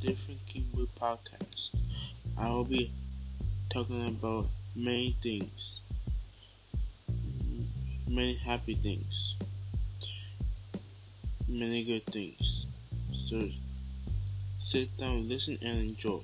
different Kingwood podcast. I will be talking about many things, many happy things, many good things. So sit down, listen, and enjoy.